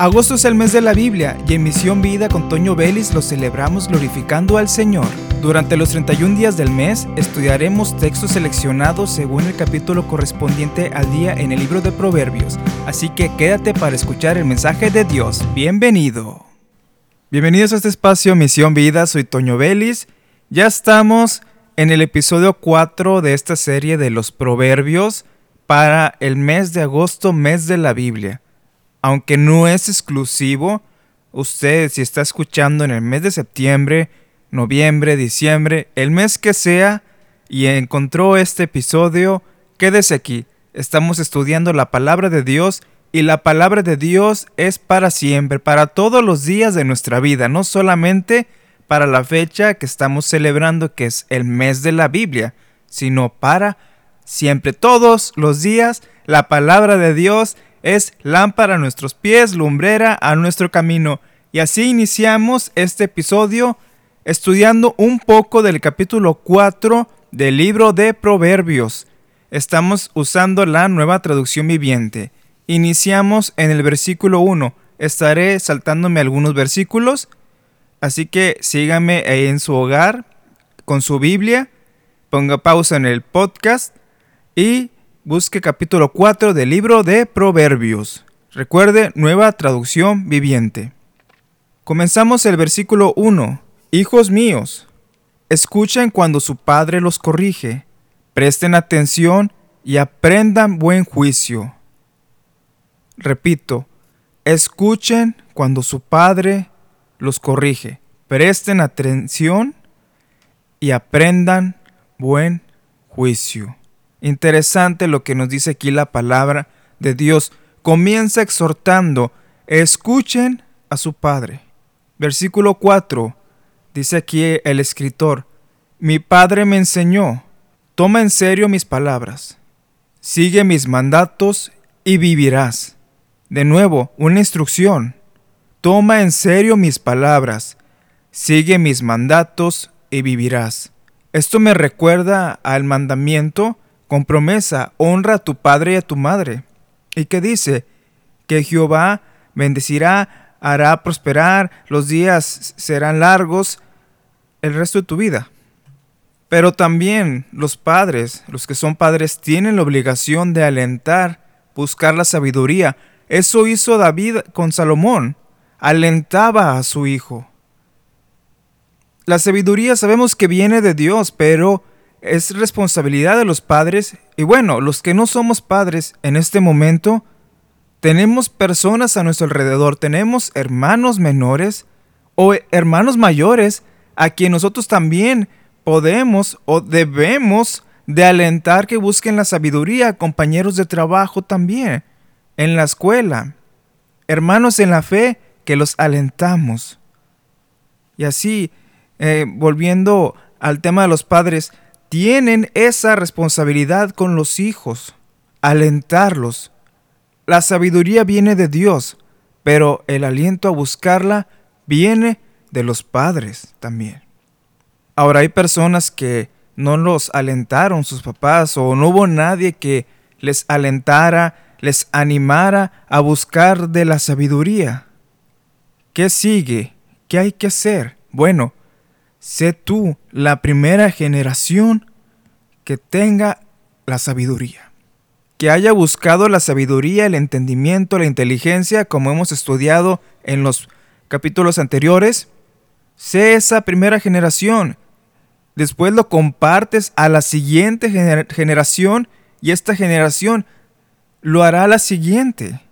Agosto es el mes de la Biblia y en Misión Vida con Toño Vélez lo celebramos glorificando al Señor. Durante los 31 días del mes estudiaremos textos seleccionados según el capítulo correspondiente al día en el libro de Proverbios, así que quédate para escuchar el mensaje de Dios. Bienvenido. Bienvenidos a este espacio Misión Vida, soy Toño Vélez. Ya estamos en el episodio 4 de esta serie de los Proverbios para el mes de agosto, mes de la Biblia aunque no es exclusivo, usted si está escuchando en el mes de septiembre, noviembre, diciembre, el mes que sea, y encontró este episodio, quédese aquí. Estamos estudiando la palabra de Dios y la palabra de Dios es para siempre, para todos los días de nuestra vida, no solamente para la fecha que estamos celebrando, que es el mes de la Biblia, sino para siempre, todos los días, la palabra de Dios es lámpara a nuestros pies, lumbrera a nuestro camino. Y así iniciamos este episodio estudiando un poco del capítulo 4 del libro de Proverbios. Estamos usando la nueva traducción viviente. Iniciamos en el versículo 1. Estaré saltándome algunos versículos, así que sígame ahí en su hogar con su Biblia, ponga pausa en el podcast y busque capítulo 4 del libro de Proverbios. Recuerde, nueva traducción viviente. Comenzamos el versículo 1. Hijos míos, escuchen cuando su padre los corrige, presten atención y aprendan buen juicio. Repito, escuchen cuando su padre los corrige, presten atención y aprendan buen juicio. Interesante lo que nos dice aquí la palabra de Dios. Comienza exhortando, escuchen a su Padre. Versículo 4, dice aquí el escritor, mi Padre me enseñó, toma en serio mis palabras, sigue mis mandatos y vivirás. De nuevo, una instrucción, toma en serio mis palabras, sigue mis mandatos y vivirás. Esto me recuerda al mandamiento con promesa, honra a tu padre y a tu madre. ¿Y qué dice? Que Jehová bendecirá, hará prosperar, los días serán largos el resto de tu vida. Pero también los padres, los que son padres, tienen la obligación de alentar, buscar la sabiduría. Eso hizo David con Salomón. Alentaba a su hijo. La sabiduría sabemos que viene de Dios, pero es responsabilidad de los padres y bueno, los que no somos padres en este momento, tenemos personas a nuestro alrededor, tenemos hermanos menores o hermanos mayores a quien nosotros también podemos o debemos de alentar que busquen la sabiduría, compañeros de trabajo también, en la escuela, hermanos en la fe que los alentamos. Y así, eh, volviendo al tema de los padres, tienen esa responsabilidad con los hijos, alentarlos. La sabiduría viene de Dios, pero el aliento a buscarla viene de los padres también. Ahora hay personas que no los alentaron sus papás o no hubo nadie que les alentara, les animara a buscar de la sabiduría. ¿Qué sigue? ¿Qué hay que hacer? Bueno, sé tú la primera generación que tenga la sabiduría. Que haya buscado la sabiduría, el entendimiento, la inteligencia, como hemos estudiado en los capítulos anteriores. Sé esa primera generación. Después lo compartes a la siguiente generación y esta generación lo hará la siguiente.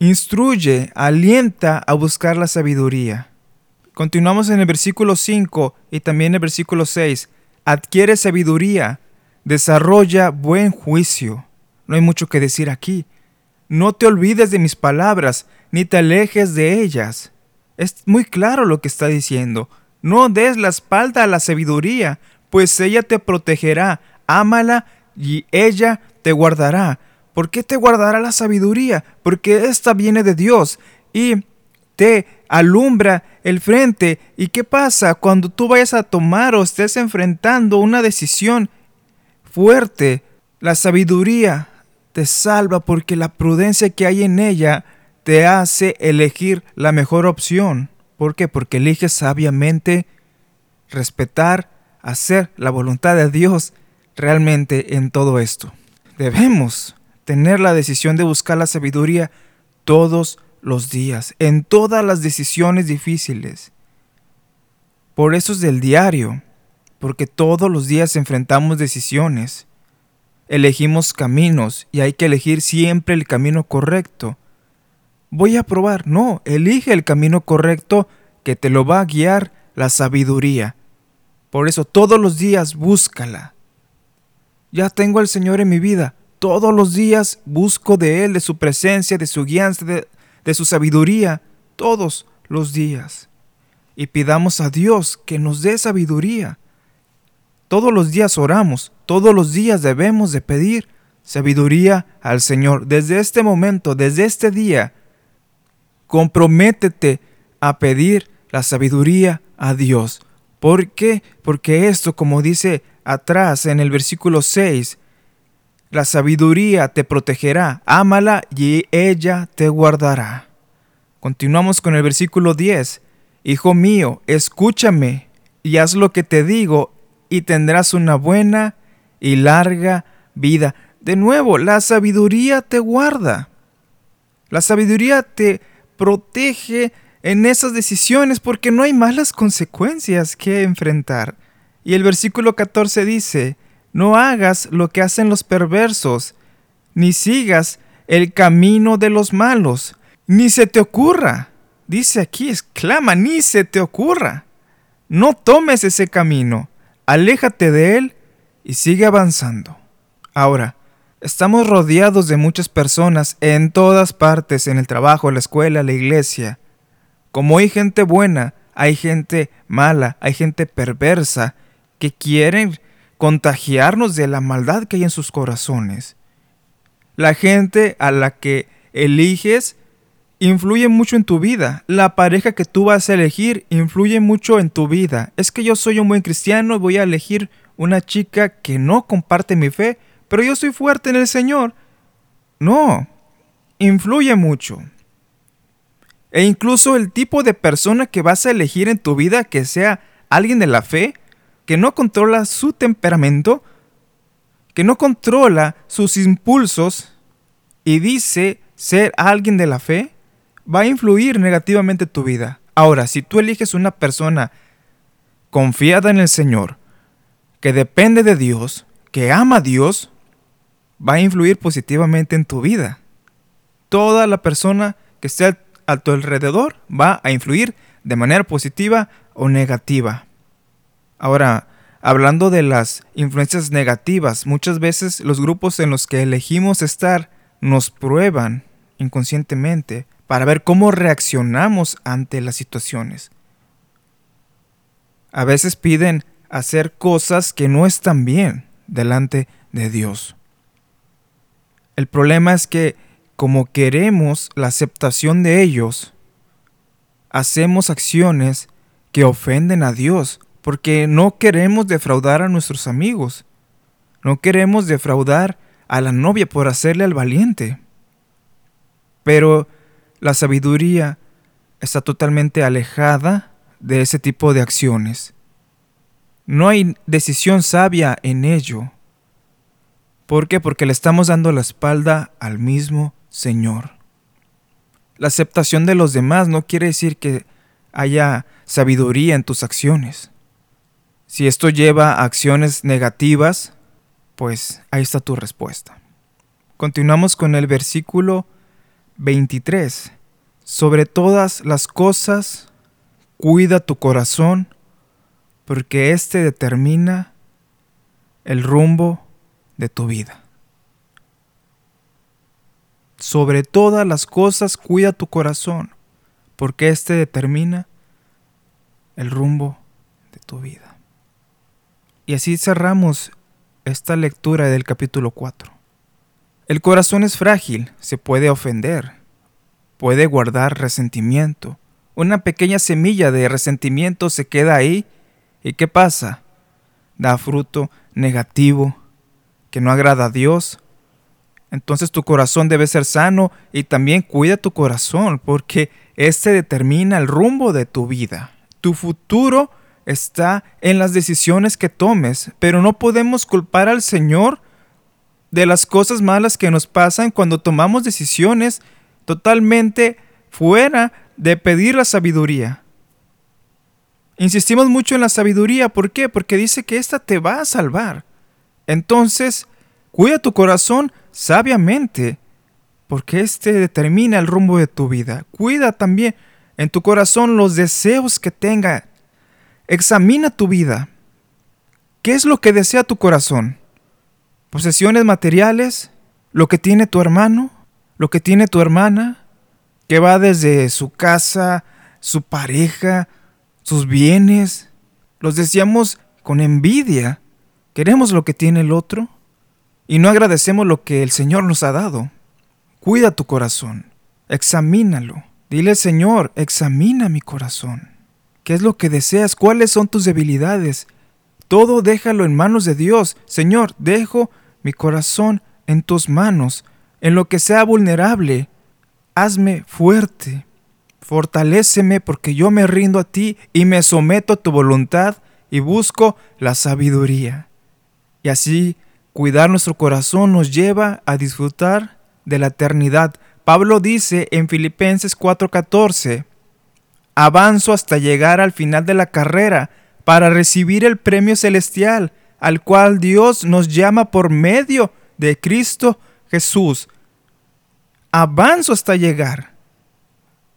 Instruye, alienta a buscar la sabiduría. Continuamos en el versículo 5 y también en el versículo 6. Adquiere sabiduría, desarrolla buen juicio. No hay mucho que decir aquí. No te olvides de mis palabras, ni te alejes de ellas. Es muy claro lo que está diciendo. No des la espalda a la sabiduría, pues ella te protegerá. Ámala y ella te guardará. ¿Por qué te guardará la sabiduría? Porque esta viene de Dios y te alumbra el frente. ¿Y qué pasa cuando tú vayas a tomar o estés enfrentando una decisión fuerte? La sabiduría te salva porque la prudencia que hay en ella te hace elegir la mejor opción. ¿Por qué? Porque eliges sabiamente respetar, hacer la voluntad de Dios realmente en todo esto. Debemos tener la decisión de buscar la sabiduría todos días, en todas las decisiones difíciles. Por eso es del diario, porque todos los días enfrentamos decisiones, elegimos caminos y hay que elegir siempre el camino correcto. Voy a probar, no, elige el camino correcto que te lo va a guiar la sabiduría. Por eso todos los días búscala. Ya tengo al Señor en mi vida. Todos los días busco de Él, de su presencia, de su guianza, de, de su sabiduría. Todos los días. Y pidamos a Dios que nos dé sabiduría. Todos los días oramos, todos los días debemos de pedir sabiduría al Señor. Desde este momento, desde este día, comprométete a pedir la sabiduría a Dios. ¿Por qué? Porque esto, como dice atrás en el versículo 6, la sabiduría te protegerá, ámala y ella te guardará. Continuamos con el versículo 10. Hijo mío, escúchame y haz lo que te digo y tendrás una buena y larga vida. De nuevo, la sabiduría te guarda. La sabiduría te protege en esas decisiones porque no hay malas consecuencias que enfrentar. Y el versículo 14 dice, no hagas lo que hacen los perversos, ni sigas el camino de los malos, ni se te ocurra. Dice aquí, exclama, ni se te ocurra. No tomes ese camino, aléjate de él y sigue avanzando. Ahora, estamos rodeados de muchas personas en todas partes, en el trabajo, la escuela, la iglesia, como hay gente buena, hay gente mala, hay gente perversa que quieren contagiarnos de la maldad que hay en sus corazones. La gente a la que eliges influye mucho en tu vida. La pareja que tú vas a elegir influye mucho en tu vida. Es que yo soy un buen cristiano y voy a elegir una chica que no comparte mi fe, pero yo soy fuerte en el Señor. No, influye mucho. E incluso el tipo de persona que vas a elegir en tu vida que sea alguien de la fe, que no controla su temperamento, que no controla sus impulsos y dice ser alguien de la fe, va a influir negativamente en tu vida. Ahora, si tú eliges una persona confiada en el Señor, que depende de Dios, que ama a Dios, va a influir positivamente en tu vida. Toda la persona que esté a tu alrededor va a influir de manera positiva o negativa. Ahora, hablando de las influencias negativas, muchas veces los grupos en los que elegimos estar nos prueban inconscientemente para ver cómo reaccionamos ante las situaciones. A veces piden hacer cosas que no están bien delante de Dios. El problema es que como queremos la aceptación de ellos, hacemos acciones que ofenden a Dios, porque no queremos defraudar a nuestros amigos, no queremos defraudar a la novia por hacerle al valiente. Pero la sabiduría está totalmente alejada de ese tipo de acciones. No hay decisión sabia en ello. ¿Por qué? Porque le estamos dando la espalda al mismo Señor. La aceptación de los demás no quiere decir que haya sabiduría en tus acciones. Si esto lleva a acciones negativas, pues ahí está tu respuesta. Continuamos con el versículo 23. Sobre todas las cosas, cuida tu corazón, porque éste determina el rumbo de tu vida. Sobre todas las cosas cuida tu corazón, porque éste determina el rumbo de tu vida. Y así cerramos esta lectura del capítulo 4. El corazón es frágil, se puede ofender, puede guardar resentimiento. Una pequeña semilla de resentimiento se queda ahí y ¿qué pasa? Da fruto negativo que no agrada a Dios Entonces tu corazón debe ser sano y también cuida tu corazón porque este determina el rumbo de tu vida. Tu futuro está en las decisiones que tomes, pero no podemos culpar al Señor de las cosas malas que nos pasan cuando tomamos decisiones totalmente fuera de pedir la sabiduría. Insistimos mucho en la sabiduría, ¿por qué? Porque dice que ésta te va a salvar. Entonces, cuida tu corazón sabiamente, porque éste determina el rumbo de tu vida. Cuida también en tu corazón los deseos que tenga. Examina tu vida. ¿Qué es lo que desea tu corazón? ¿Posesiones materiales? ¿Lo que tiene tu hermano? ¿Lo que tiene tu hermana? Que va desde su casa, su pareja, sus bienes. Los deseamos con envidia. Queremos lo que tiene el otro y no agradecemos lo que el Señor nos ha dado. Cuida tu corazón, examínalo. Dile, Señor, examina mi corazón. ¿Qué es lo que deseas? ¿Cuáles son tus debilidades? Todo déjalo en manos de Dios. Señor, dejo mi corazón en tus manos, en lo que sea vulnerable. Hazme fuerte. Fortaléceme porque yo me rindo a ti y me someto a tu voluntad y busco la sabiduría. Y así Cuidar nuestro corazón nos lleva a disfrutar de la eternidad. Pablo dice en Filipenses 4:14, avanzo hasta llegar al final de la carrera para recibir el premio celestial al cual Dios nos llama por medio de Cristo Jesús. Avanzo hasta llegar.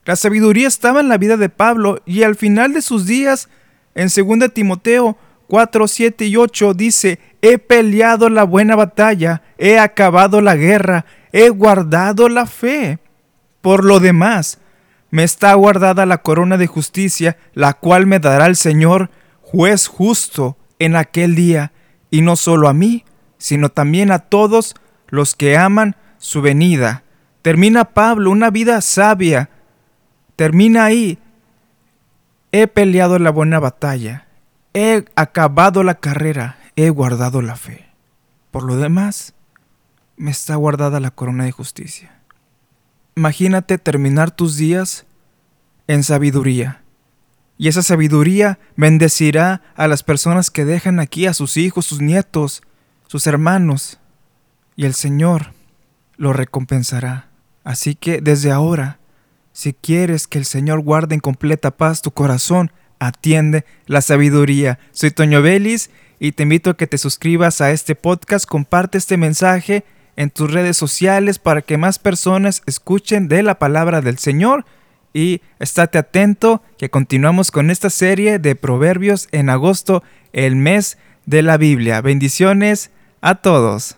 La sabiduría estaba en la vida de Pablo y al final de sus días, en 2 Timoteo 4, 7 y 8 dice, he peleado la buena batalla, he acabado la guerra, he guardado la fe. Por lo demás, me está guardada la corona de justicia, la cual me dará el Señor, juez justo, en aquel día, y no solo a mí, sino también a todos los que aman su venida. Termina Pablo una vida sabia. Termina ahí. He peleado la buena batalla he acabado la carrera, he guardado la fe. Por lo demás, me está guardada la corona de justicia. Imagínate terminar tus días en sabiduría. Y esa sabiduría bendecirá a las personas que dejan aquí, a sus hijos, sus nietos, sus hermanos. Y el Señor lo recompensará. Así que desde ahora, si quieres que el Señor guarde en completa paz tu corazón, atiende la sabiduría. Soy Toño Vélez y te invito a que te suscribas a este podcast, comparte este mensaje en tus redes sociales para que más personas escuchen de la palabra del Señor y estate atento que continuamos con esta serie de proverbios en agosto, el mes de la Biblia. Bendiciones a todos.